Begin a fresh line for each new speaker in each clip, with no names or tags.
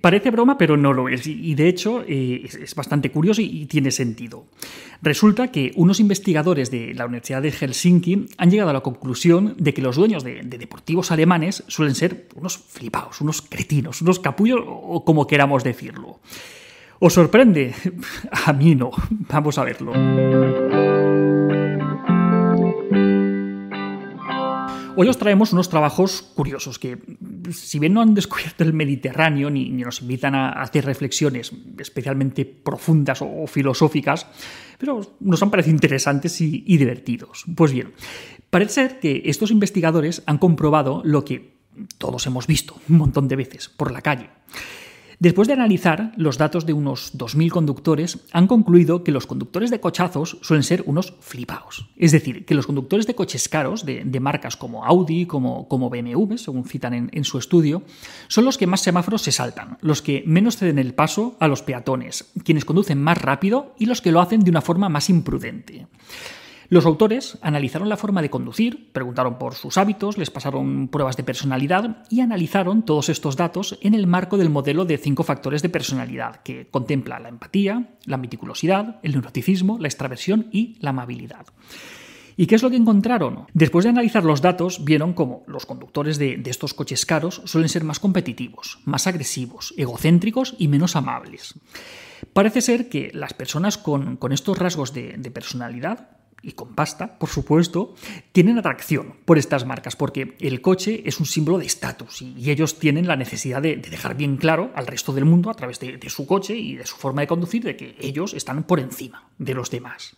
Parece broma, pero no lo es. Y de hecho eh, es bastante curioso y tiene sentido. Resulta que unos investigadores de la Universidad de Helsinki han llegado a la conclusión de que los dueños de, deportivos alemanes suelen ser unos flipados, unos cretinos, unos capullos o como queramos decirlo. ¿Os sorprende? A mí no. Vamos a verlo. Hoy os traemos unos trabajos curiosos que, si bien no han descubierto el Mediterráneo ni, nos invitan a hacer reflexiones especialmente profundas o, filosóficas, pero nos han parecido interesantes y, y divertidos. Pues bien, parece ser que estos investigadores han comprobado lo que todos hemos visto un montón de veces por la calle. Después de analizar los datos de unos 2.000 conductores, han concluido que los conductores de cochazos suelen ser unos flipaos. Es decir, que los conductores de coches caros, de, marcas como Audi, como, BMW, según citan en, en su estudio, son los que más semáforos se saltan, los que menos ceden el paso a los peatones, quienes conducen más rápido y los que lo hacen de una forma más imprudente. Los autores analizaron la forma de conducir, preguntaron por sus hábitos, les pasaron pruebas de personalidad y analizaron todos estos datos en el marco del modelo de cinco factores de personalidad, que contempla la empatía, la meticulosidad, el neuroticismo, la extraversión y la amabilidad. ¿Y qué es lo que encontraron? Después de analizar los datos, vieron como los conductores de, estos coches caros suelen ser más competitivos, más agresivos, egocéntricos y menos amables. Parece ser que las personas con, estos rasgos de personalidad y con pasta, por supuesto, tienen atracción por estas marcas, porque el coche es un símbolo de estatus y ellos tienen la necesidad de, dejar bien claro al resto del mundo, a través de, su coche y de su forma de conducir, de que ellos están por encima de los demás.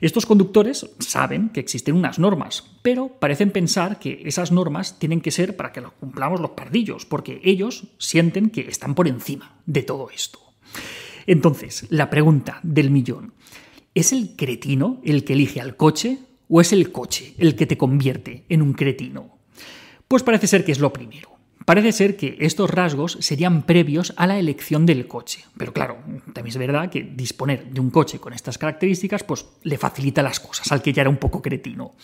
Estos conductores saben que existen unas normas, pero parecen pensar que esas normas tienen que ser para que lo cumplamos los pardillos, porque ellos sienten que están por encima de todo esto. Entonces, la pregunta del millón, ¿Es el cretino el que elige al coche o es el coche el que te convierte en un cretino? Pues parece ser que es lo primero. Parece ser que estos rasgos serían previos a la elección del coche. Pero claro, también es verdad que disponer de un coche con estas características pues le facilita las cosas al que ya era un poco cretino.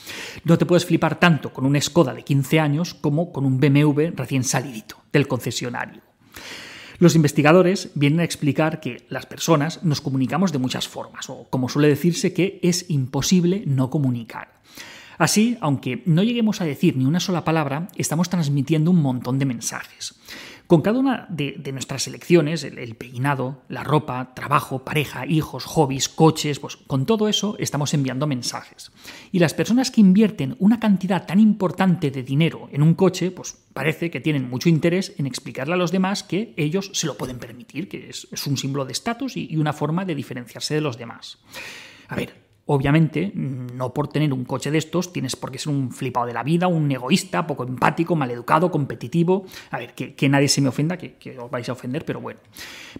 No te puedes flipar tanto con un Skoda de 15 años como con un BMW recién salidito del concesionario. Los investigadores vienen a explicar que las personas nos comunicamos de muchas formas, o como suele decirse que es imposible no comunicar. Así, aunque no lleguemos a decir ni una sola palabra, estamos transmitiendo un montón de mensajes. Con cada una de, nuestras elecciones, el, peinado, la ropa, trabajo, pareja, hijos, hobbies, coches, pues con todo eso estamos enviando mensajes. Y las personas que invierten una cantidad tan importante de dinero en un coche, pues parece que tienen mucho interés en explicarle a los demás que ellos se lo pueden permitir, que es, un símbolo de estatus y una forma de diferenciarse de los demás. A ver, Obviamente, no por tener un coche de estos tienes por qué ser un flipado de la vida, un egoísta, poco empático, maleducado, competitivo. A ver, que, nadie se me ofenda, que, que, os vais a ofender, pero bueno.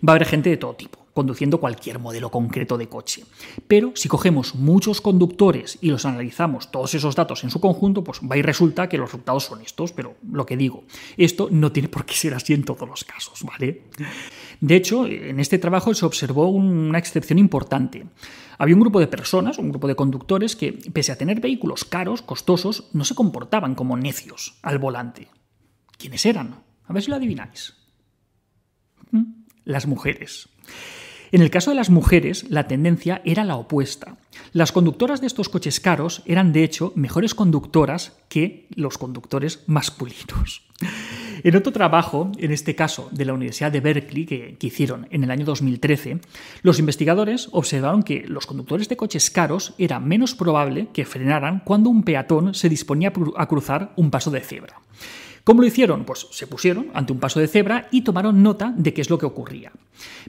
Va a haber gente de todo tipo, conduciendo cualquier modelo concreto de coche. Pero si cogemos muchos conductores y los analizamos todos esos datos en su conjunto, pues va y resulta que los resultados son estos. Pero lo que digo, esto no tiene por qué ser así en todos los casos, ¿vale? De hecho, en este trabajo se observó una excepción importante. Había un grupo de personas, un grupo de conductores que, pese a tener vehículos caros, costosos, no se comportaban como necios al volante. ¿Quiénes eran? A ver si lo adivináis. ¿Mm? Las mujeres. En el caso de las mujeres, la tendencia era la opuesta. Las conductoras de estos coches caros eran, de hecho, mejores conductoras que los conductores masculinos. En otro trabajo, en este caso de la Universidad de Berkeley, que, hicieron en el año 2013, los investigadores observaron que los conductores de coches caros era menos probable que frenaran cuando un peatón se disponía a cruzar un paso de cebra. ¿Cómo lo hicieron? Pues se pusieron ante un paso de cebra y tomaron nota de qué es lo que ocurría.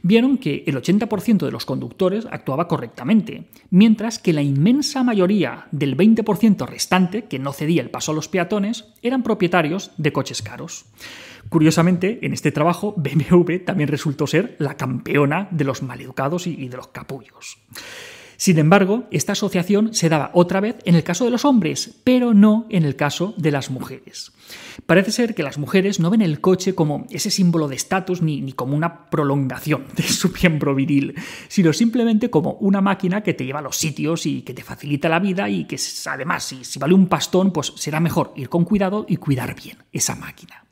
Vieron que el 80% de los conductores actuaba correctamente, mientras que la inmensa mayoría del 20% restante, que no cedía el paso a los peatones, eran propietarios de coches caros. Curiosamente, en este trabajo, BMW también resultó ser la campeona de los maleducados y de los capullos. Sin embargo, esta asociación se daba otra vez en el caso de los hombres, pero no en el caso de las mujeres. Parece ser que las mujeres no ven el coche como ese símbolo de estatus ni, como una prolongación de su miembro viril, sino simplemente como una máquina que te lleva a los sitios y que te facilita la vida y que además si, si vale un pastón, pues será mejor ir con cuidado y cuidar bien esa máquina.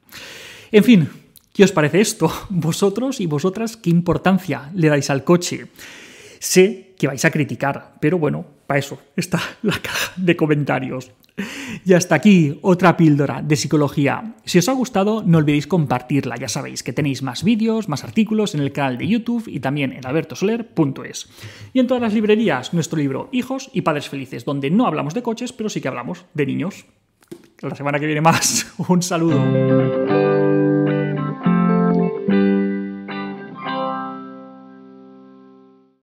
En fin, ¿Qué os parece esto? ¿Vosotros y vosotras qué importancia le dais al coche? Sé que vais a criticar, pero bueno, para eso está la caja de comentarios. Y hasta aquí otra píldora de psicología. Si os ha gustado, no olvidéis compartirla. Ya sabéis que tenéis más vídeos, más artículos en el canal de YouTube y también en albertosoler.es. Y en todas las librerías, nuestro libro Hijos y Padres Felices, donde no hablamos de coches, pero sí que hablamos de niños. La semana que viene más. Un saludo.